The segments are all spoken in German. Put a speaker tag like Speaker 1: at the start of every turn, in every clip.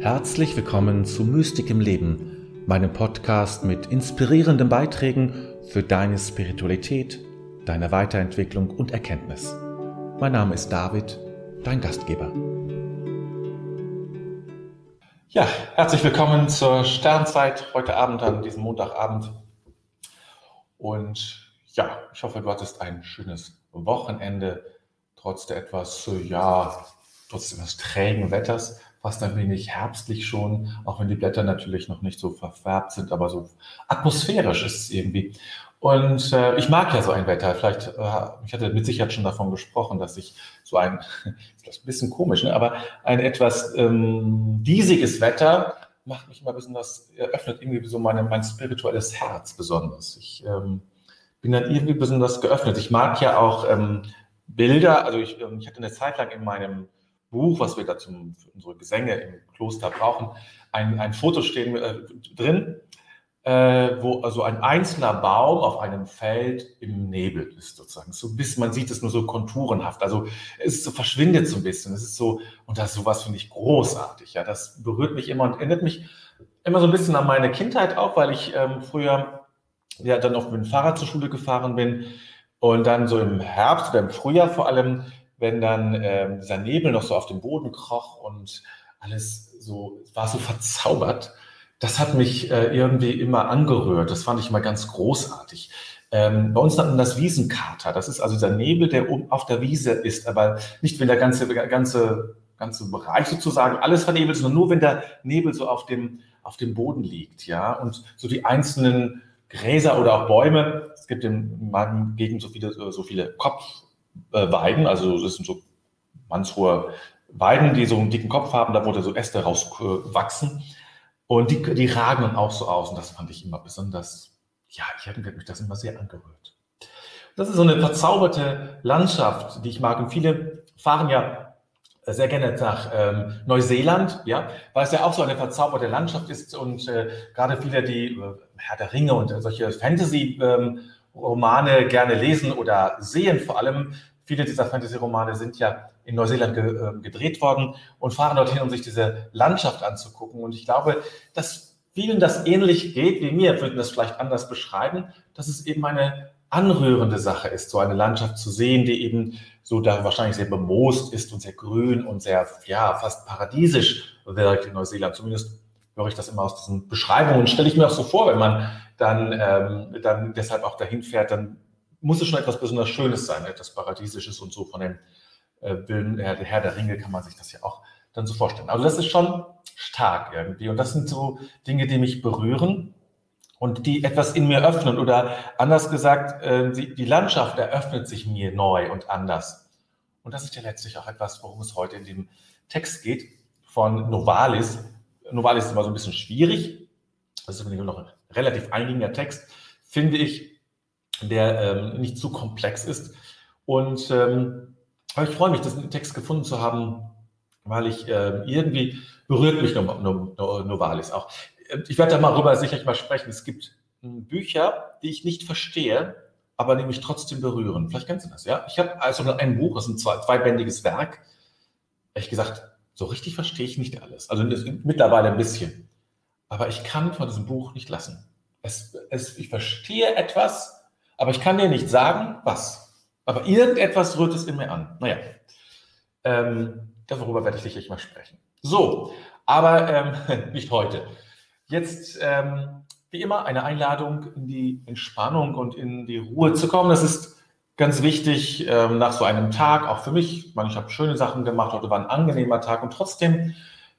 Speaker 1: Herzlich willkommen zu Mystik im Leben, meinem Podcast mit inspirierenden Beiträgen für deine Spiritualität, deine Weiterentwicklung und Erkenntnis. Mein Name ist David, dein Gastgeber. Ja, herzlich willkommen zur Sternzeit heute Abend, an diesem Montagabend. Und ja, ich hoffe, du hattest ein schönes Wochenende, trotz der etwas, ja, trotz des trägen Wetters fast ein wenig herbstlich schon, auch wenn die Blätter natürlich noch nicht so verfärbt sind, aber so atmosphärisch ist es irgendwie. Und äh, ich mag ja so ein Wetter. Vielleicht, äh, ich hatte mit Sicherheit schon davon gesprochen, dass ich so ein, ist ein bisschen komisch, ne, aber ein etwas ähm, diesiges Wetter macht mich immer besonders, öffnet irgendwie so meine, mein spirituelles Herz besonders. Ich ähm, bin dann irgendwie besonders geöffnet. Ich mag ja auch ähm, Bilder, also ich, ähm, ich hatte eine Zeit lang in meinem Buch, was wir da für unsere Gesänge im Kloster brauchen, ein, ein Foto stehen äh, drin, äh, wo also ein einzelner Baum auf einem Feld im Nebel ist sozusagen. So bis man sieht es nur so konturenhaft. Also es so, verschwindet so ein bisschen. Es ist so, und das sowas finde ich großartig. Ja, das berührt mich immer und erinnert mich immer so ein bisschen an meine Kindheit auch, weil ich ähm, früher ja dann auf mit dem Fahrrad zur Schule gefahren bin und dann so im Herbst oder im Frühjahr vor allem wenn dann ähm, dieser Nebel noch so auf dem Boden kroch und alles so, war so verzaubert. Das hat mich äh, irgendwie immer angerührt. Das fand ich immer ganz großartig. Ähm, bei uns nannten das Wiesenkater. Das ist also dieser Nebel, der oben auf der Wiese ist, aber nicht, wenn der ganze, ganze, ganze Bereich sozusagen alles vernebelt, sondern nur, wenn der Nebel so auf dem, auf dem Boden liegt, ja, und so die einzelnen Gräser oder auch Bäume. Es gibt in meinem Gegend so viele, so viele Kopf, äh, Weiden, also das sind so mannshohe Weiden, die so einen dicken Kopf haben, da wurde so Äste rauswachsen. Und die, die ragen dann auch so aus. Und das fand ich immer besonders, ja, ich habe mich das immer sehr angerührt. Das ist so eine verzauberte Landschaft, die ich mag. Und viele fahren ja sehr gerne nach ähm, Neuseeland, ja, weil es ja auch so eine verzauberte Landschaft ist und äh, gerade viele, die äh, Herr der Ringe und solche Fantasy ähm, Romane gerne lesen oder sehen. Vor allem viele dieser Fantasy-Romane sind ja in Neuseeland ge äh, gedreht worden und fahren dorthin, um sich diese Landschaft anzugucken. Und ich glaube, dass vielen das ähnlich geht wie mir, würden das vielleicht anders beschreiben, dass es eben eine anrührende Sache ist, so eine Landschaft zu sehen, die eben so da wahrscheinlich sehr bemoost ist und sehr grün und sehr, ja, fast paradiesisch wirkt in Neuseeland. Zumindest höre ich das immer aus diesen Beschreibungen stelle ich mir auch so vor, wenn man dann, ähm, dann deshalb auch dahin fährt, dann muss es schon etwas besonders Schönes sein, etwas Paradiesisches und so von dem äh, der Herr der Ringe kann man sich das ja auch dann so vorstellen. Also das ist schon stark irgendwie und das sind so Dinge, die mich berühren und die etwas in mir öffnen oder anders gesagt, äh, die, die Landschaft eröffnet sich mir neu und anders. Und das ist ja letztlich auch etwas, worum es heute in dem Text geht von Novalis, Novalis ist immer so ein bisschen schwierig. Das ist noch ein relativ eingängiger Text, finde ich, der ähm, nicht zu komplex ist. Und ähm, aber ich freue mich, diesen Text gefunden zu haben, weil ich äh, irgendwie berührt mich Novalis auch. Ich werde da mal rüber sicherlich mal sprechen. Es gibt hm, Bücher, die ich nicht verstehe, aber die mich trotzdem berühren. Vielleicht kennst du das, ja? Ich habe also ein Buch, das ist ein zwei, zweibändiges Werk. Ehrlich gesagt, so richtig verstehe ich nicht alles. Also mittlerweile ein bisschen. Aber ich kann von diesem Buch nicht lassen. Es, es, ich verstehe etwas, aber ich kann dir nicht sagen, was. Aber irgendetwas rührt es in mir an. Naja, ähm, darüber werde ich sicherlich mal sprechen. So, aber ähm, nicht heute. Jetzt, ähm, wie immer, eine Einladung in die Entspannung und in die Ruhe zu kommen. Das ist ganz wichtig ähm, nach so einem Tag, auch für mich. Ich meine, ich habe schöne Sachen gemacht, heute war ein angenehmer Tag und trotzdem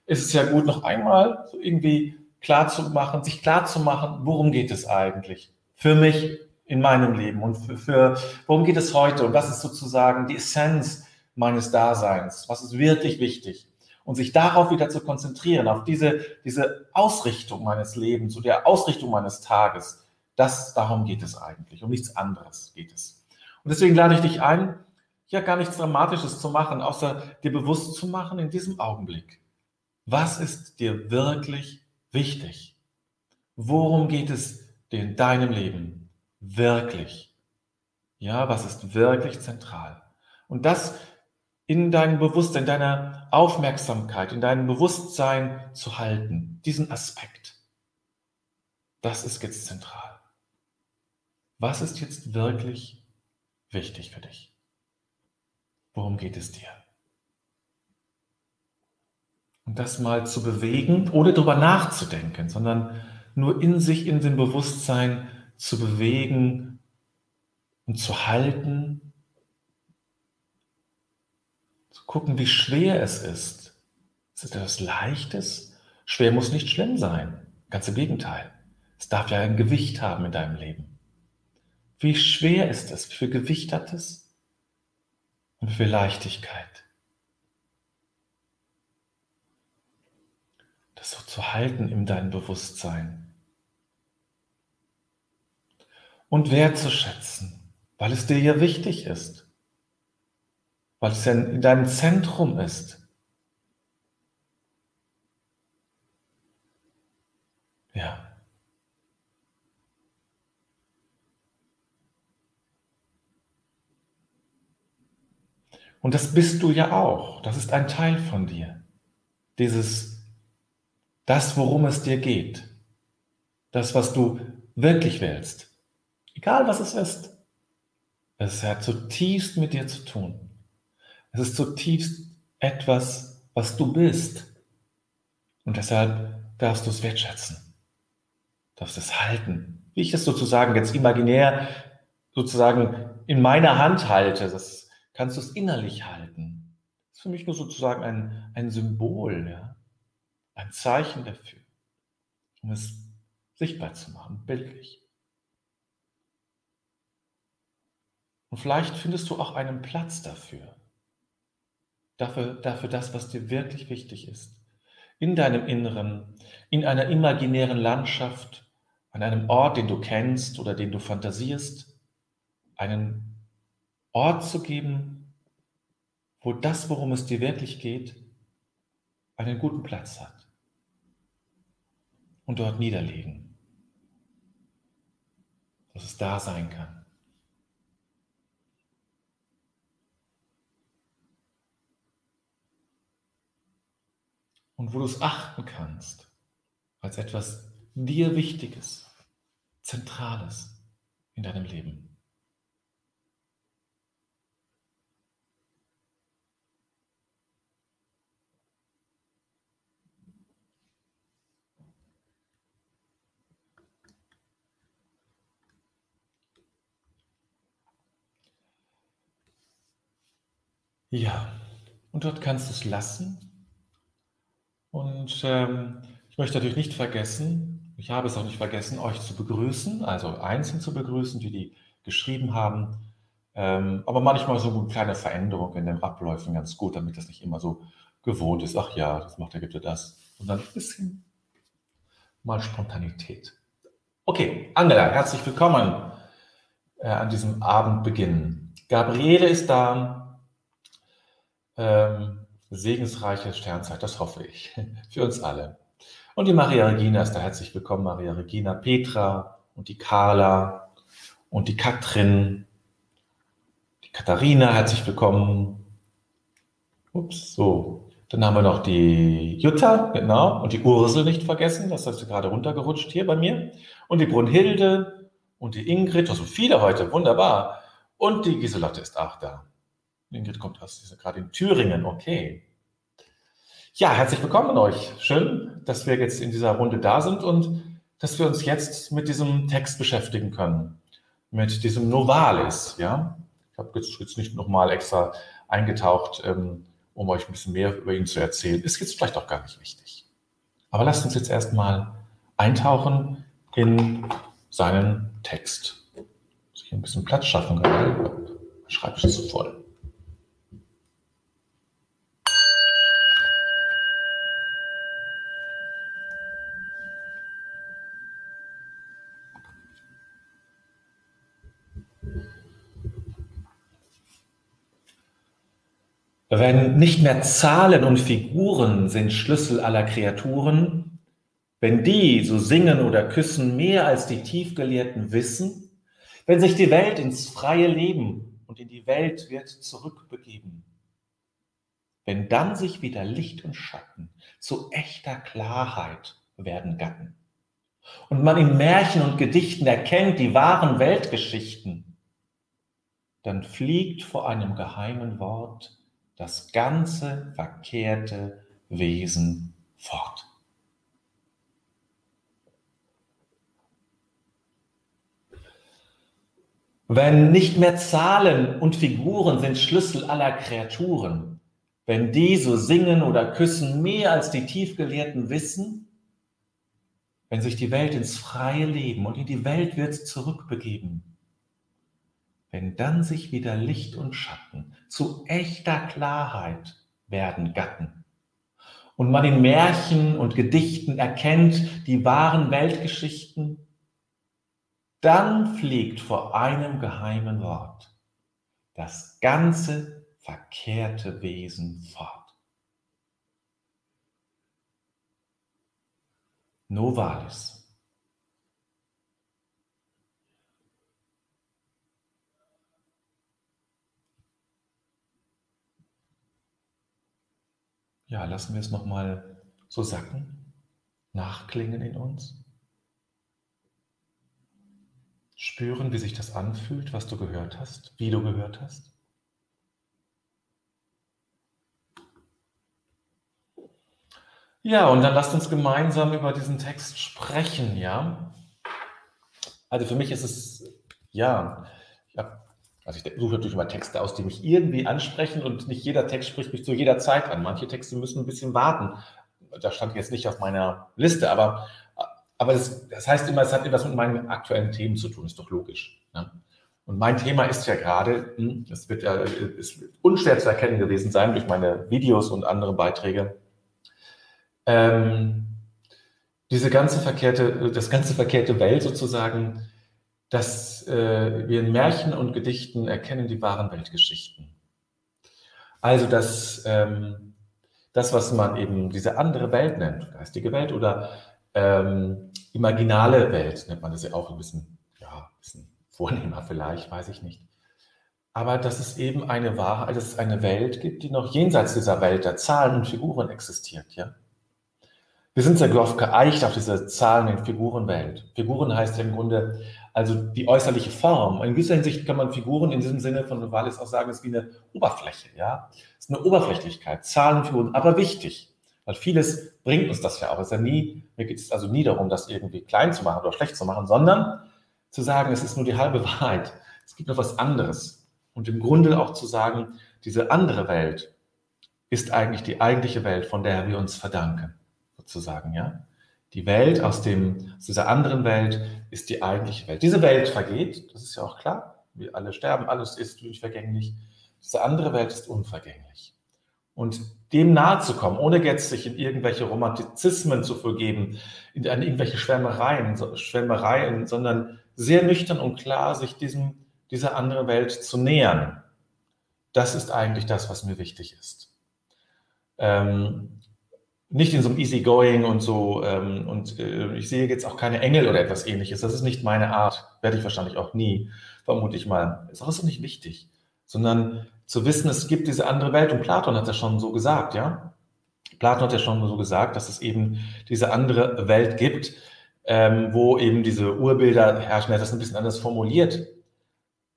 Speaker 1: ist es ja gut, noch einmal so irgendwie klar zu machen, sich klar zu machen, worum geht es eigentlich für mich in meinem Leben und für, für worum geht es heute und was ist sozusagen die Essenz meines Daseins, was ist wirklich wichtig und sich darauf wieder zu konzentrieren, auf diese, diese Ausrichtung meines Lebens, so der Ausrichtung meines Tages, das, darum geht es eigentlich, um nichts anderes geht es. Und deswegen lade ich dich ein, ja gar nichts Dramatisches zu machen, außer dir bewusst zu machen in diesem Augenblick. Was ist dir wirklich wichtig? Worum geht es dir in deinem Leben wirklich? Ja, was ist wirklich zentral? Und das in deinem Bewusstsein, in deiner Aufmerksamkeit, in deinem Bewusstsein zu halten. Diesen Aspekt. Das ist jetzt zentral. Was ist jetzt wirklich wichtig für dich? Worum geht es dir? Und das mal zu bewegen, ohne darüber nachzudenken, sondern nur in sich, in dem Bewusstsein zu bewegen und zu halten, zu gucken, wie schwer es ist. Ist es etwas Leichtes? Schwer muss nicht schlimm sein. Ganz im Gegenteil. Es darf ja ein Gewicht haben in deinem Leben. Wie schwer ist es? Wie viel Gewicht hat es? Und wie viel Leichtigkeit? Das so zu halten in deinem Bewusstsein. Und wertzuschätzen, weil es dir ja wichtig ist. Weil es ja in deinem Zentrum ist. Ja. Und das bist du ja auch. Das ist ein Teil von dir. Dieses, das, worum es dir geht. Das, was du wirklich willst. Egal was es ist. Es hat zutiefst mit dir zu tun. Es ist zutiefst etwas, was du bist. Und deshalb darfst du es wertschätzen. Darfst es halten. Wie ich es sozusagen jetzt imaginär sozusagen in meiner Hand halte. Das kannst du es innerlich halten. Das ist für mich nur sozusagen ein, ein Symbol, ja? ein Zeichen dafür, um es sichtbar zu machen, bildlich. Und vielleicht findest du auch einen Platz dafür, dafür, dafür das, was dir wirklich wichtig ist. In deinem Inneren, in einer imaginären Landschaft, an einem Ort, den du kennst oder den du fantasierst, einen Ort zu geben, wo das, worum es dir wirklich geht, einen guten Platz hat. Und dort niederlegen, dass es da sein kann. Und wo du es achten kannst, als etwas dir Wichtiges, Zentrales in deinem Leben. Ja, und dort kannst du es lassen. Und ähm, ich möchte natürlich nicht vergessen, ich habe es auch nicht vergessen, euch zu begrüßen, also einzeln zu begrüßen, die die geschrieben haben. Ähm, aber manchmal so eine kleine Veränderung in den Abläufen ganz gut, damit das nicht immer so gewohnt ist. Ach ja, das macht er, gibt er das. Und dann ein bisschen mal Spontanität. Okay, Angela, herzlich willkommen äh, an diesem Abendbeginn. Gabriele ist da, ähm, segensreiche Sternzeit, das hoffe ich, für uns alle. Und die Maria Regina ist da herzlich willkommen, Maria Regina, Petra und die Carla und die Katrin, die Katharina, herzlich willkommen. Ups, so. Dann haben wir noch die Jutta, genau, und die Ursel nicht vergessen, das hast du gerade runtergerutscht hier bei mir. Und die Brunhilde und die Ingrid, also viele heute, wunderbar. Und die Giselotte ist auch da. Ingrid kommt aus, gerade in Thüringen, okay. Ja, herzlich willkommen euch. Schön, dass wir jetzt in dieser Runde da sind und dass wir uns jetzt mit diesem Text beschäftigen können. Mit diesem Novalis, ja. Ich habe jetzt, jetzt nicht nochmal extra eingetaucht, ähm, um euch ein bisschen mehr über ihn zu erzählen. Ist jetzt vielleicht auch gar nicht wichtig. Aber lasst uns jetzt erstmal eintauchen in seinen Text. Muss ich ein bisschen Platz schaffen gerade. Schreibtisch ist so voll. Wenn nicht mehr Zahlen und Figuren sind Schlüssel aller Kreaturen, wenn die, so singen oder küssen, mehr als die Tiefgelehrten wissen, wenn sich die Welt ins freie Leben und in die Welt wird zurückbegeben, wenn dann sich wieder Licht und Schatten zu echter Klarheit werden Gatten und man in Märchen und Gedichten erkennt die wahren Weltgeschichten, dann fliegt vor einem geheimen Wort das ganze verkehrte Wesen fort. Wenn nicht mehr Zahlen und Figuren sind Schlüssel aller Kreaturen, wenn die so singen oder küssen mehr als die Tiefgelehrten wissen, wenn sich die Welt ins freie Leben und in die Welt wird zurückbegeben, wenn dann sich wieder Licht und Schatten zu echter Klarheit werden Gatten und man in Märchen und Gedichten erkennt die wahren Weltgeschichten, dann fliegt vor einem geheimen Wort das ganze verkehrte Wesen fort. Novalis. Ja, lassen wir es nochmal so sacken, nachklingen in uns. Spüren, wie sich das anfühlt, was du gehört hast, wie du gehört hast. Ja, und dann lasst uns gemeinsam über diesen Text sprechen, ja. Also für mich ist es, ja, also ich suche natürlich immer Texte aus, die mich irgendwie ansprechen und nicht jeder Text spricht mich zu jeder Zeit an. Manche Texte müssen ein bisschen warten. Da stand jetzt nicht auf meiner Liste, aber, aber das, das heißt immer, es hat etwas mit meinen aktuellen Themen zu tun, ist doch logisch. Ne? Und mein Thema ist ja gerade, hm, es wird ja ist unschwer zu erkennen gewesen sein durch meine Videos und andere Beiträge, ähm, diese ganze verkehrte, das ganze verkehrte Welt sozusagen, dass äh, wir in Märchen und Gedichten erkennen die wahren Weltgeschichten. Also dass ähm, das, was man eben diese andere Welt nennt, geistige Welt oder ähm, imaginale Welt, nennt man das ja auch ein bisschen, ja, ein bisschen vornehmer vielleicht, weiß ich nicht. Aber dass es eben eine Wahrheit, dass es eine Welt gibt, die noch jenseits dieser Welt der Zahlen und Figuren existiert, ja. Wir sind sehr darauf geeicht, auf diese Zahlen- und Figurenwelt. Figuren heißt ja im Grunde also die äußerliche Form. In gewisser Hinsicht kann man Figuren in diesem Sinne von Novalis auch sagen, ist wie eine Oberfläche. Ja? Es ist eine Oberflächlichkeit, Zahlen und Figuren, aber wichtig. Weil vieles bringt uns das ja auch. Es ist ja nie, mir geht es also nie darum, das irgendwie klein zu machen oder schlecht zu machen, sondern zu sagen, es ist nur die halbe Wahrheit. Es gibt noch was anderes. Und im Grunde auch zu sagen, diese andere Welt ist eigentlich die eigentliche Welt, von der wir uns verdanken sozusagen, ja. Die Welt aus, dem, aus dieser anderen Welt ist die eigentliche Welt. Diese Welt vergeht, das ist ja auch klar. Wir alle sterben, alles ist vergänglich. Diese andere Welt ist unvergänglich. Und dem nahe zu kommen, ohne jetzt sich in irgendwelche Romantizismen zu vergeben, in, in irgendwelche Schwärmereien, Schwärmereien, sondern sehr nüchtern und klar sich diesem, dieser anderen Welt zu nähern. Das ist eigentlich das, was mir wichtig ist. Ähm, nicht in so einem Easygoing und so. Ähm, und äh, ich sehe jetzt auch keine Engel oder etwas ähnliches. Das ist nicht meine Art. Werde ich wahrscheinlich auch nie, vermute ich mal. Ist auch so nicht wichtig. Sondern zu wissen, es gibt diese andere Welt. Und Platon hat ja schon so gesagt, ja. Platon hat ja schon so gesagt, dass es eben diese andere Welt gibt, ähm, wo eben diese Urbilder herrschen. Er hat das ein bisschen anders formuliert.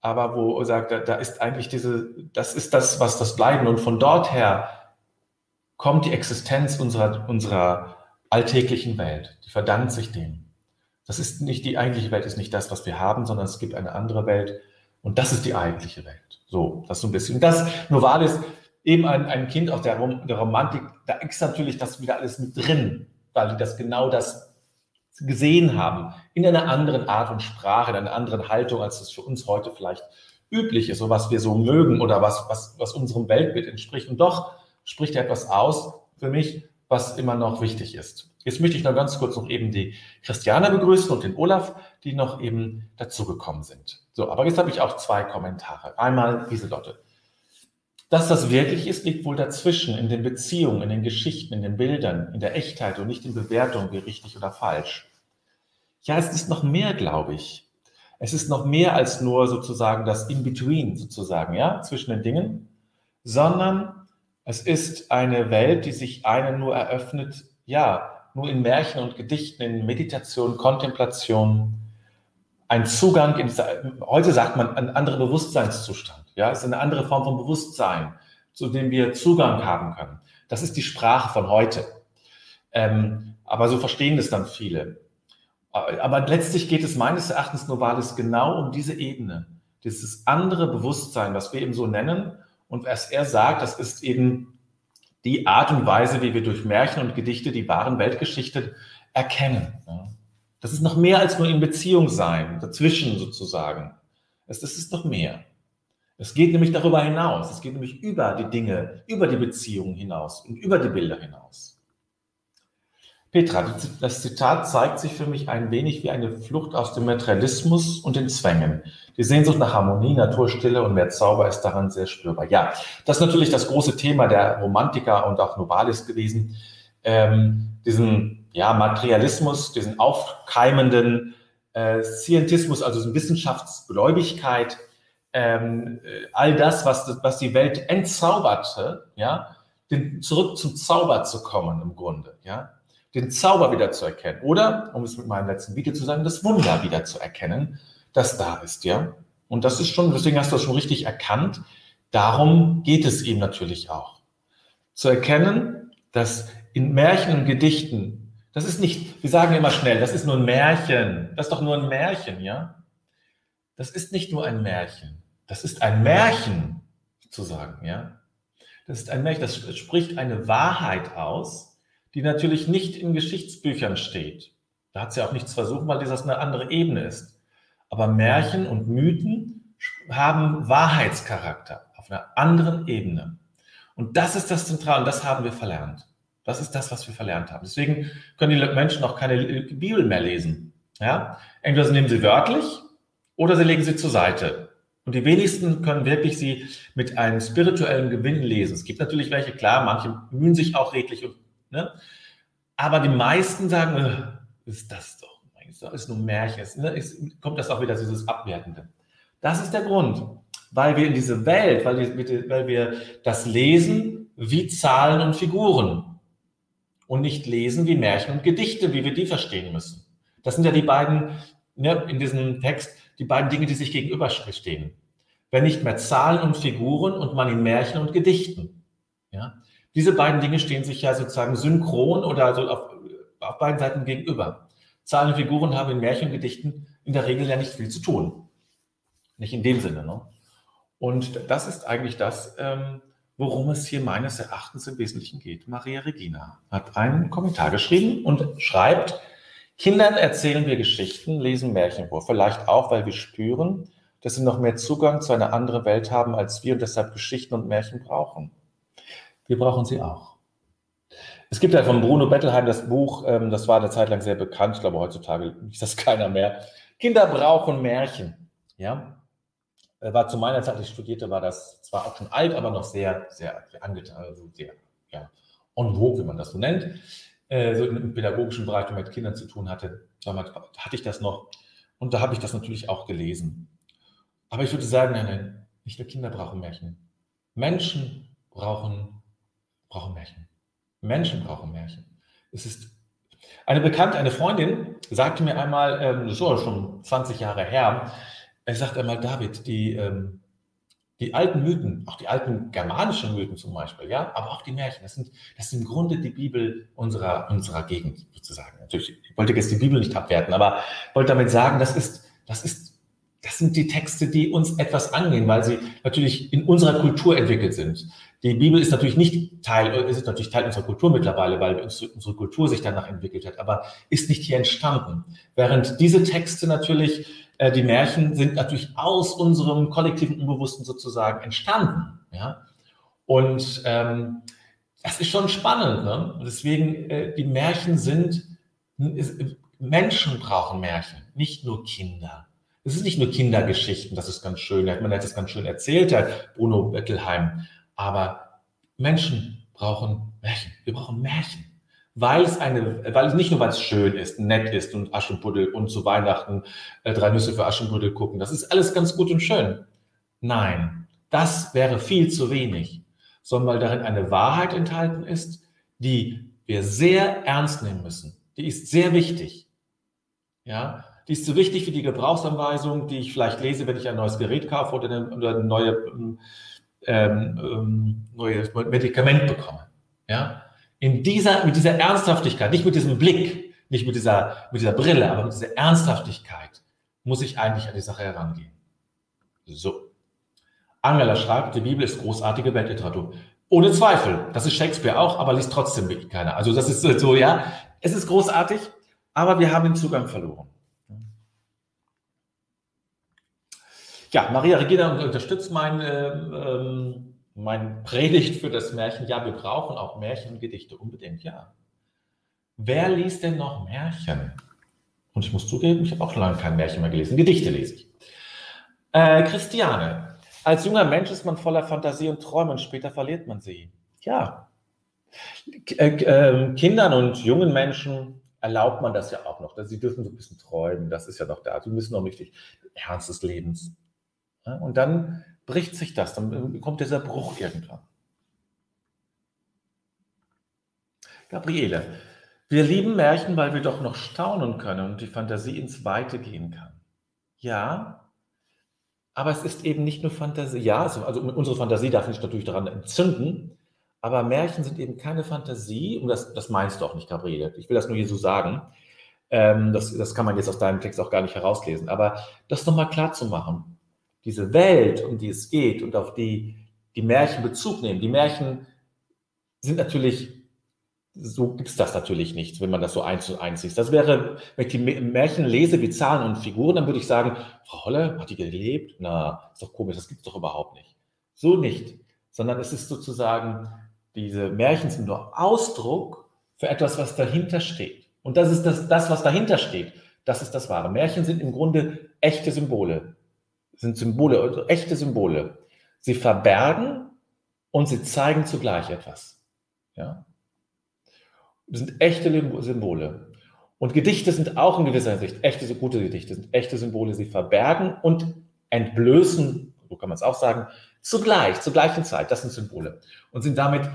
Speaker 1: Aber wo er sagt, da, da ist eigentlich diese, das ist das, was das Bleiben. Und von dort her kommt die Existenz unserer, unserer alltäglichen Welt. Die verdankt sich dem. Das ist nicht die eigentliche Welt, ist nicht das, was wir haben, sondern es gibt eine andere Welt und das ist die eigentliche Welt. So, das so ein bisschen. Und das Novalis, eben ein, ein Kind aus der, der Romantik, da ist natürlich das wieder alles mit drin, weil die das genau das gesehen haben, in einer anderen Art und Sprache, in einer anderen Haltung, als es für uns heute vielleicht üblich ist, so was wir so mögen oder was, was, was unserem Weltbild entspricht. Und doch spricht etwas aus für mich, was immer noch wichtig ist. Jetzt möchte ich noch ganz kurz noch eben die Christiane begrüßen und den Olaf, die noch eben dazugekommen sind. So, aber jetzt habe ich auch zwei Kommentare. Einmal Lieselotte. Dass das wirklich ist, liegt wohl dazwischen, in den Beziehungen, in den Geschichten, in den Bildern, in der Echtheit und nicht in Bewertung, wie richtig oder falsch. Ja, es ist noch mehr, glaube ich. Es ist noch mehr als nur sozusagen das In-Between sozusagen, ja, zwischen den Dingen, sondern Es ist eine Welt, die sich einem nur eröffnet, ja, nur in Märchen und Gedichten, in Meditation, Kontemplation, ein Zugang, in, heute sagt man, ein anderer Bewusstseinszustand. Ja, es ist eine andere Form von Bewusstsein, zu dem wir Zugang haben können. Das ist die Sprache von heute. Ähm, aber so verstehen das dann viele. Aber letztlich geht es meines Erachtens nur Novalis genau um diese Ebene, dieses andere Bewusstsein, was wir eben so nennen. Und was er sagt, das ist eben die Art und Weise, wie wir durch Märchen und Gedichte die wahren Weltgeschichte erkennen. Das ist noch mehr als nur in Beziehung sein, dazwischen sozusagen. Das, das ist noch mehr. Es geht nämlich darüber hinaus. Es geht nämlich über die Dinge, über die Beziehungen hinaus und über die Bilder hinaus. Petra, das Zitat zeigt sich für mich ein wenig wie eine Flucht aus dem Materialismus und den Zwängen. Die Sehnsucht nach Harmonie, Naturstille und mehr Zauber ist daran sehr spürbar. Ja, das ist natürlich das große Thema der Romantiker und auch Novalis gewesen. Ähm, diesen ja, Materialismus, diesen aufkeimenden äh, Scientismus, also diesen Wissenschaftsgläubigkeit, ähm, äh, all das, was, was die Welt entzauberte, ja, den, zurück zum Zauber zu kommen im Grunde, ja den Zauber wieder zu erkennen. Oder, um es mit meinem letzten Video zu sagen, das Wunder wieder zu erkennen, das da ist, ja. Und das ist schon, deswegen hast du das schon richtig erkannt. Darum geht es ihm natürlich auch. Zu erkennen, dass in Märchen und Gedichten, das ist nicht, wir sagen immer schnell, das ist nur ein Märchen. Das ist doch nur ein Märchen, ja. Das ist nicht nur ein Märchen. Das ist ein Märchen, zu sagen, ja. Das ist ein Märchen, das spricht eine Wahrheit aus, die natürlich nicht in Geschichtsbüchern steht. Da hat sie auch nichts versucht, weil das eine andere Ebene ist. Aber Märchen und Mythen haben Wahrheitscharakter auf einer anderen Ebene. Und das ist das Zentrale, und das haben wir verlernt. Das ist das, was wir verlernt haben. Deswegen können die Menschen auch keine Bibel mehr lesen. Ja? Entweder sie nehmen sie wörtlich oder sie legen sie zur Seite. Und die wenigsten können wirklich sie mit einem spirituellen Gewinn lesen. Es gibt natürlich welche, klar, manche mühen sich auch redlich und Ne? Aber die meisten sagen, äh, ist das doch, ist nur Märchen. Ist, ne? ist, kommt das auch wieder, dieses Abwertende. Das ist der Grund, weil wir in diese Welt, weil wir, weil wir das lesen wie Zahlen und Figuren und nicht lesen wie Märchen und Gedichte, wie wir die verstehen müssen. Das sind ja die beiden, ne, in diesem Text, die beiden Dinge, die sich gegenüberstehen. Wenn nicht mehr Zahlen und Figuren und man in Märchen und Gedichten. Ja? Diese beiden Dinge stehen sich ja sozusagen synchron oder also auf, auf beiden Seiten gegenüber. Zahlen und Figuren haben in Märchengedichten in der Regel ja nicht viel zu tun. Nicht in dem Sinne. Ne? Und das ist eigentlich das, ähm, worum es hier meines Erachtens im Wesentlichen geht. Maria Regina hat einen Kommentar geschrieben und schreibt, Kindern erzählen wir Geschichten, lesen Märchen vor. Vielleicht auch, weil wir spüren, dass sie noch mehr Zugang zu einer anderen Welt haben als wir und deshalb Geschichten und Märchen brauchen. Wir brauchen sie auch. Es gibt ja von Bruno Bettelheim das Buch, ähm, das war eine Zeit lang sehr bekannt, ich glaube heutzutage ist das keiner mehr. Kinder brauchen Märchen. Ja, war zu meiner Zeit, als ich studierte, war das zwar auch schon alt, aber noch sehr, sehr angetan, also sehr ja, en vogue, wie man das so nennt. Äh, so im pädagogischen Bereich, wenn man mit Kindern zu tun hatte, damals hatte ich das noch. Und da habe ich das natürlich auch gelesen. Aber ich würde sagen, nein, nein, nicht nur Kinder brauchen Märchen. Menschen brauchen brauchen Märchen. Menschen brauchen Märchen. Es ist eine Bekannte, eine Freundin sagte mir einmal, ähm, das ist schon 20 Jahre her, er sagt einmal, David, die, ähm, die alten Mythen, auch die alten germanischen Mythen zum Beispiel, ja, aber auch die Märchen, das sind, das sind im Grunde die Bibel unserer, unserer Gegend sozusagen. Natürlich, ich wollte jetzt die Bibel nicht abwerten, aber wollte damit sagen, das ist, das ist das sind die Texte, die uns etwas angehen, weil sie natürlich in unserer Kultur entwickelt sind. Die Bibel ist natürlich nicht Teil, ist natürlich Teil unserer Kultur mittlerweile, weil unsere Kultur sich danach entwickelt hat, aber ist nicht hier entstanden. Während diese Texte natürlich, äh, die Märchen sind natürlich aus unserem kollektiven Unbewussten sozusagen entstanden. Ja? Und ähm, das ist schon spannend. Ne? Deswegen, äh, die Märchen sind, Menschen brauchen Märchen, nicht nur Kinder. Es ist nicht nur Kindergeschichten, das ist ganz schön. Man hat es ganz schön erzählt, Herr Bruno Bettelheim. Aber Menschen brauchen Märchen. Wir brauchen Märchen. Weil es eine, weil es nicht nur, weil es schön ist, nett ist und Aschenputtel und zu Weihnachten äh, drei Nüsse für Aschenputtel gucken. Das ist alles ganz gut und schön. Nein, das wäre viel zu wenig. sondern weil darin eine Wahrheit enthalten ist, die wir sehr ernst nehmen müssen. Die ist sehr wichtig. Ja, die ist so wichtig wie die Gebrauchsanweisung, die ich vielleicht lese, wenn ich ein neues Gerät kaufe oder eine, oder eine neue, ähm, ähm, neues Medikament bekomme. Ja, in dieser, mit dieser Ernsthaftigkeit, nicht mit diesem Blick, nicht mit dieser, mit dieser Brille, aber mit dieser Ernsthaftigkeit muss ich eigentlich an die Sache herangehen. So. Angela schreibt, die Bibel ist großartige Weltliteratur. Ohne Zweifel. Das ist Shakespeare auch, aber liest trotzdem wirklich keiner. Also das ist so, ja, es ist großartig, aber wir haben den Zugang verloren. Ja, Maria Regina unterstützt mein, äh, ähm, mein Predigt für das Märchen. Ja, wir brauchen auch Märchen und Gedichte, unbedingt, ja. Wer liest denn noch Märchen? Und ich muss zugeben, ich habe auch lange kein Märchen mehr gelesen. Gedichte lese ich. Äh, Christiane, als junger Mensch ist man voller Fantasie und Träume später verliert man sie. Ja. Äh, äh, Kindern und jungen Menschen erlaubt man das ja auch noch. Sie dürfen so ein bisschen träumen, das ist ja noch da. Sie müssen noch nicht die Ernst des Lebens. Und dann bricht sich das, dann kommt dieser Bruch irgendwann. Gabriele, wir lieben Märchen, weil wir doch noch staunen können und die Fantasie ins Weite gehen kann. Ja, aber es ist eben nicht nur Fantasie. Ja, also unsere Fantasie darf nicht natürlich daran entzünden, aber Märchen sind eben keine Fantasie, und das, das meinst du auch nicht, Gabriele. Ich will das nur hier so sagen. Ähm, das, das kann man jetzt aus deinem Text auch gar nicht herauslesen. Aber das nochmal klar zu machen, diese Welt, um die es geht und auf die die Märchen Bezug nehmen. Die Märchen sind natürlich so gibt es das natürlich nicht, wenn man das so eins zu eins sieht. Das wäre, wenn ich die Märchen lese wie Zahlen und Figuren, dann würde ich sagen, Frau Holle, hat die gelebt? Na, ist doch komisch, das gibt es doch überhaupt nicht. So nicht, sondern es ist sozusagen, diese Märchen sind nur Ausdruck für etwas, was dahinter steht. Und das ist das, das was dahinter steht. Das ist das Wahre. Märchen sind im Grunde echte Symbole, sind Symbole, also echte Symbole. Sie verbergen und sie zeigen zugleich etwas. Ja? Das sind echte Symbole. Und Gedichte sind auch in gewisser Hinsicht echte, so gute Gedichte, sind echte Symbole. Sie verbergen und entblößen, so kann man es auch sagen, zugleich, zur gleichen Zeit. Das sind Symbole. Und sind damit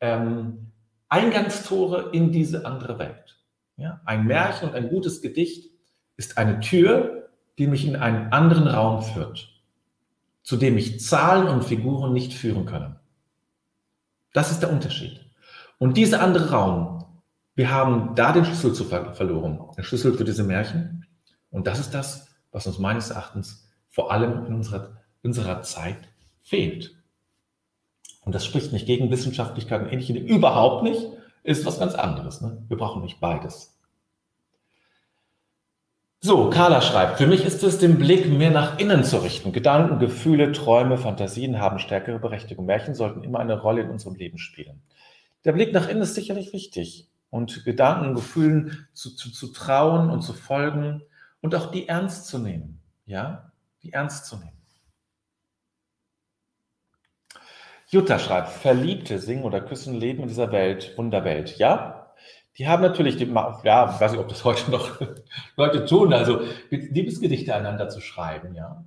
Speaker 1: ähm, Eingangstore in diese andere Welt. Ja? Ein Märchen und ein gutes Gedicht ist eine Tür, die mich in einen anderen Raum führt, zu dem mich Zahlen und Figuren nicht führen können. Das ist der Unterschied. Und dieser andere Raum, wir haben da den Schlüssel zu ver verloren, den Schlüssel für diese Märchen. Und das ist das, was uns meines Erachtens vor allem in unserer, unserer Zeit fehlt. Und das spricht nicht gegen Wissenschaftlichkeit und ähnliche überhaupt nicht, ist was ganz anderes. Ne? Wir brauchen nicht beides. So, Carla schreibt, für mich ist es, den Blick mehr nach innen zu richten. Gedanken, Gefühle, Träume, Fantasien haben stärkere Berechtigung. Märchen sollten immer eine Rolle in unserem Leben spielen. Der Blick nach innen ist sicherlich wichtig und Gedanken, Gefühlen zu, zu, zu trauen und zu folgen und auch die ernst zu nehmen. Ja, die ernst zu nehmen. Jutta schreibt, Verliebte singen oder küssen Leben in dieser Welt, Wunderwelt. Ja, die haben natürlich, die, ja, ich weiß nicht, ob das heute noch Leute tun, also Liebesgedichte einander zu schreiben, ja.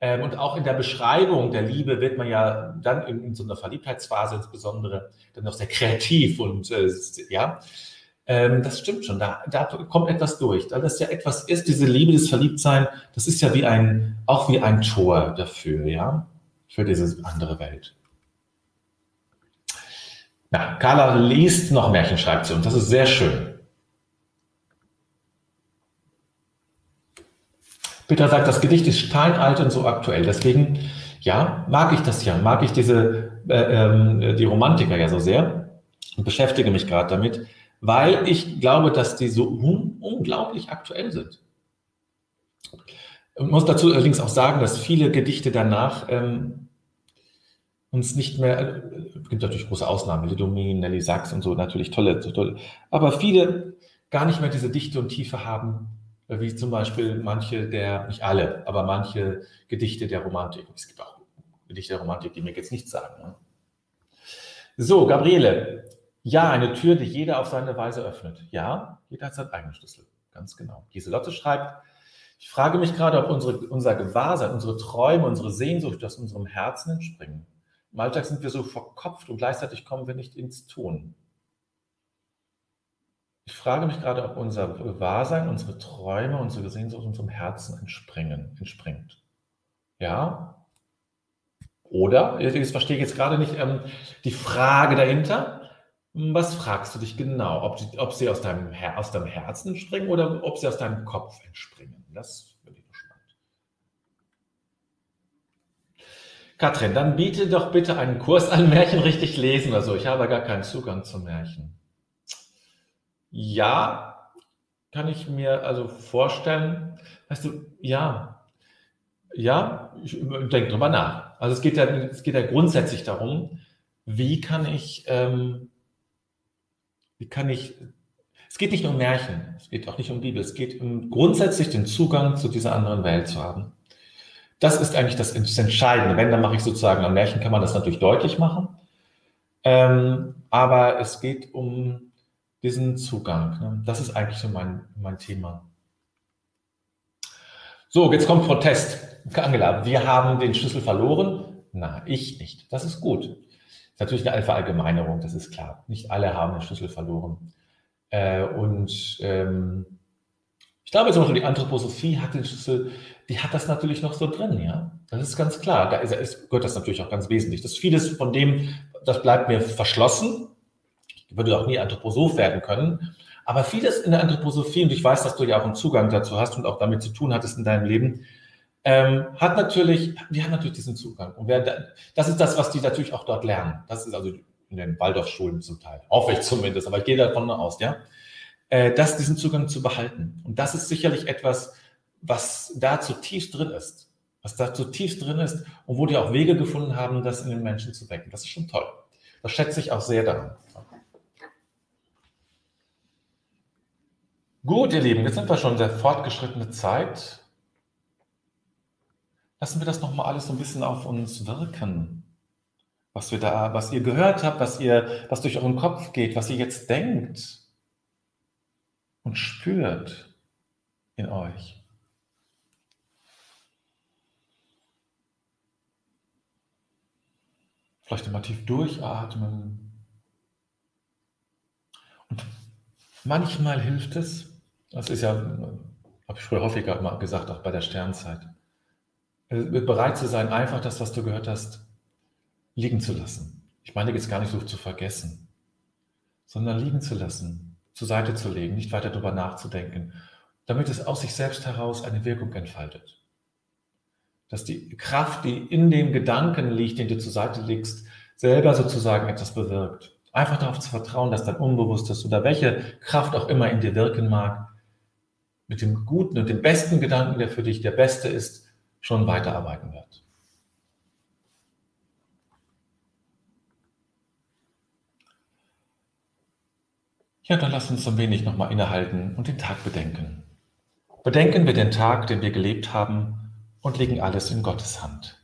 Speaker 1: Ähm, und auch in der Beschreibung der Liebe wird man ja dann in, in so einer Verliebtheitsphase insbesondere dann noch sehr kreativ und äh, ja, ähm, das stimmt schon. Da, da kommt etwas durch. Da das ja etwas ist, diese Liebe, das Verliebtsein, das ist ja wie ein, auch wie ein Tor dafür, ja, für diese andere Welt. Na, Carla liest noch Märchen, schreibt sie, und das ist sehr schön. Peter sagt, das Gedicht ist steinalt und so aktuell. Deswegen, ja, mag ich das ja, mag ich diese, äh, äh, die Romantiker ja so sehr und beschäftige mich gerade damit, weil ich glaube, dass die so un unglaublich aktuell sind. Ich muss dazu allerdings auch sagen, dass viele Gedichte danach ähm, uns nicht mehr, äh, es gibt natürlich große Ausnahmen, Lidomin, Nelly Sachs und so, natürlich tolle, tolle, aber viele gar nicht mehr diese Dichte und Tiefe haben, wie zum Beispiel manche der, nicht alle, aber manche Gedichte der Romantik. Es gibt auch Gedichte der Romantik, die mir jetzt nichts sagen. Ne? So, Gabriele. Ja, eine Tür, die jeder auf seine Weise öffnet. Ja, jeder hat seinen eigenen Schlüssel. Ganz genau. Giselotte schreibt, ich frage mich gerade, ob unsere, unser Gewahrsein, unsere Träume, unsere Sehnsucht aus unserem Herzen entspringen. Im Alltag sind wir so verkopft und gleichzeitig kommen wir nicht ins Tun. Ich frage mich gerade, ob unser Wahrsein, unsere Träume, unsere Sehnsucht unserem Herzen entspringen, entspringt. Ja? Oder, ich verstehe jetzt gerade nicht ähm, die Frage dahinter. Was fragst du dich genau? Ob, ob sie aus deinem, aus deinem Herzen entspringen oder ob sie aus deinem Kopf entspringen? Das finde ich spannend. Katrin, dann biete doch bitte einen Kurs an Märchen richtig lesen. Also ich habe gar keinen Zugang zu Märchen. Ja, kann ich mir also vorstellen. Weißt du, ja, ja, ich denke drüber nach. Also es geht ja, es geht ja grundsätzlich darum, wie kann ich, ähm, wie kann ich, es geht nicht um Märchen, es geht auch nicht um Bibel, es geht um grundsätzlich den Zugang zu dieser anderen Welt zu haben. Das ist eigentlich das, Entscheidende. Wenn, dann mache ich sozusagen, am Märchen kann man das natürlich deutlich machen. Ähm, aber es geht um diesen Zugang. Ne? Das ist eigentlich so mein, mein Thema. So, jetzt kommt Protest. Angela, wir haben den Schlüssel verloren. Na, ich nicht. Das ist gut. Das ist natürlich eine Verallgemeinerung, das ist klar. Nicht alle haben den Schlüssel verloren. Äh, und ähm, ich glaube zum Beispiel, die Anthroposophie hat den Schlüssel, die hat das natürlich noch so drin, ja. Das ist ganz klar. Da ist, ist, gehört das natürlich auch ganz wesentlich. Das vieles von dem, das bleibt mir verschlossen würde auch nie Anthroposoph werden können. Aber vieles in der Anthroposophie, und ich weiß, dass du ja auch einen Zugang dazu hast und auch damit zu tun hattest in deinem Leben, ähm, hat natürlich, die haben natürlich diesen Zugang. Und wer, das ist das, was die natürlich auch dort lernen. Das ist also in den Waldorfschulen zum Teil. Hoffe ich zumindest, aber ich gehe davon aus, ja. Äh, das, diesen Zugang zu behalten. Und das ist sicherlich etwas, was da zutiefst drin ist. Was da zutiefst drin ist und wo die auch Wege gefunden haben, das in den Menschen zu wecken. Das ist schon toll. Das schätze ich auch sehr daran. Gut, ihr Lieben, jetzt sind wir schon in der fortgeschrittenen Zeit. Lassen wir das nochmal alles so ein bisschen auf uns wirken. Was wir da, was ihr gehört habt, was ihr, was durch euren Kopf geht, was ihr jetzt denkt und spürt in euch. Vielleicht immer tief durchatmen. Und manchmal hilft es, das ist ja, habe ich früher häufiger mal gesagt, auch bei der Sternzeit. Bereit zu sein, einfach das, was du gehört hast, liegen zu lassen. Ich meine jetzt gar nicht so zu vergessen, sondern liegen zu lassen, zur Seite zu legen, nicht weiter darüber nachzudenken, damit es aus sich selbst heraus eine Wirkung entfaltet. Dass die Kraft, die in dem Gedanken liegt, den du zur Seite legst, selber sozusagen etwas bewirkt. Einfach darauf zu vertrauen, dass dein Unbewusstes oder welche Kraft auch immer in dir wirken mag, mit dem guten und dem besten Gedanken, der für dich der beste ist, schon weiterarbeiten wird. Ja, dann lass uns ein wenig nochmal innehalten und den Tag bedenken. Bedenken wir den Tag, den wir gelebt haben und legen alles in Gottes Hand.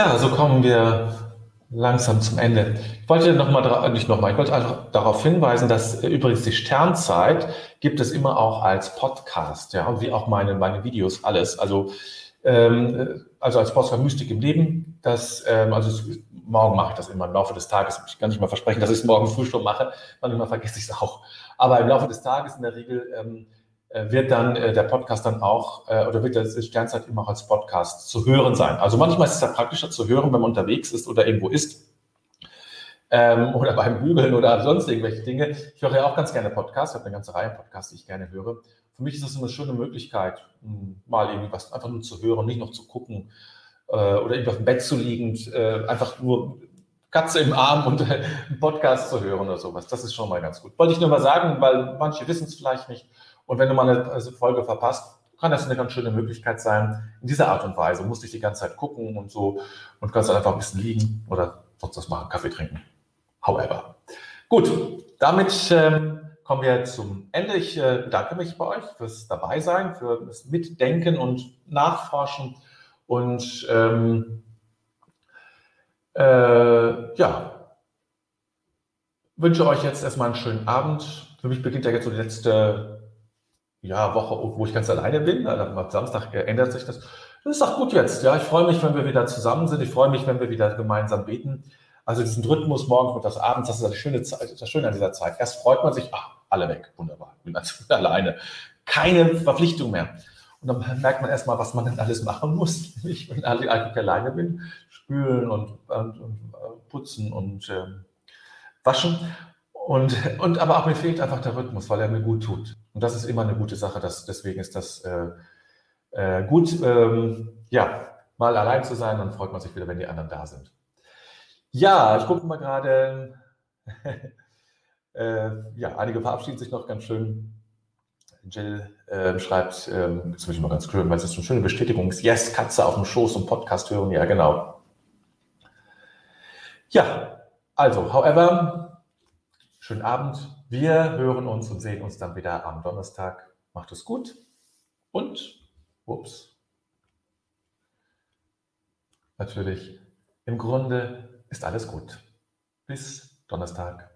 Speaker 1: Ja, so kommen wir langsam zum Ende. Ich wollte noch mal, nicht noch mal, ich wollte einfach darauf hinweisen, dass äh, übrigens die Sternzeit gibt es immer auch als Podcast, ja, wie auch meine, meine Videos, alles. Also, ähm, äh, also als Podcast Mystik im Leben, das, ähm, also morgen mache ich das immer im Laufe des Tages. Ich kann nicht mal versprechen, dass ich es morgen früh schon mache. Manchmal vergesse ich es auch. Aber im Laufe des Tages in der Regel ähm, äh, wird dann äh, der Podcast dann auch, äh, oder wird das Sternzeit immer auch als Podcast zu hören sein. Also manchmal ist es ja praktischer zu hören, wenn man unterwegs ist oder irgendwo ist. Ähm, oder beim Bügeln oder sonst irgendwelche Dinge. Ich höre ja auch ganz gerne Podcasts. Ich habe eine ganze Reihe Podcasts, die ich gerne höre. Für mich ist das eine schöne Möglichkeit, hm, mal irgendwie was einfach nur zu hören, nicht noch zu gucken äh, oder irgendwie auf dem Bett zu liegen, äh, einfach nur Katze im Arm und äh, einen Podcast zu hören oder sowas. Das ist schon mal ganz gut. Wollte ich nur mal sagen, weil manche wissen es vielleicht nicht. Und wenn du mal eine also Folge verpasst, kann das eine ganz schöne Möglichkeit sein. In dieser Art und Weise musst dich die ganze Zeit gucken und so und kannst dann einfach ein bisschen liegen oder sonst was machen, Kaffee trinken. However. Gut, damit ähm, kommen wir zum Ende. Ich äh, bedanke mich bei euch fürs Dabeisein, für das Mitdenken und Nachforschen und ähm, äh, ja, wünsche euch jetzt erstmal einen schönen Abend. Für mich beginnt ja jetzt so die letzte ja, Woche, wo ich ganz alleine bin. Am Samstag ändert sich das. Das ist auch gut jetzt. Ja, ich freue mich, wenn wir wieder zusammen sind. Ich freue mich, wenn wir wieder gemeinsam beten. Also diesen Rhythmus morgens und das abends, das ist eine schöne Zeit, das Schöne an dieser Zeit. Erst freut man sich, ach, alle weg, wunderbar, bin also alleine. Keine Verpflichtung mehr. Und dann merkt man erstmal, was man denn alles machen muss. Wenn ich eigentlich alleine bin, spülen und, und, und äh, putzen und äh, waschen. Und, und aber auch mir fehlt einfach der Rhythmus, weil er mir gut tut. Und das ist immer eine gute Sache. Dass, deswegen ist das äh, äh, gut, ähm, ja, mal allein zu sein. Dann freut man sich wieder, wenn die anderen da sind. Ja, ich gucke mal gerade. äh, ja, einige verabschieden sich noch ganz schön. Jill äh, schreibt, äh, das will ich mal ganz schön, weil es ist eine schöne Bestätigung Yes, Katze auf dem Schoß und Podcast hören. Ja, genau. Ja, also, however, Schönen Abend. Wir hören uns und sehen uns dann wieder am Donnerstag. Macht es gut und, ups, natürlich, im Grunde ist alles gut. Bis Donnerstag.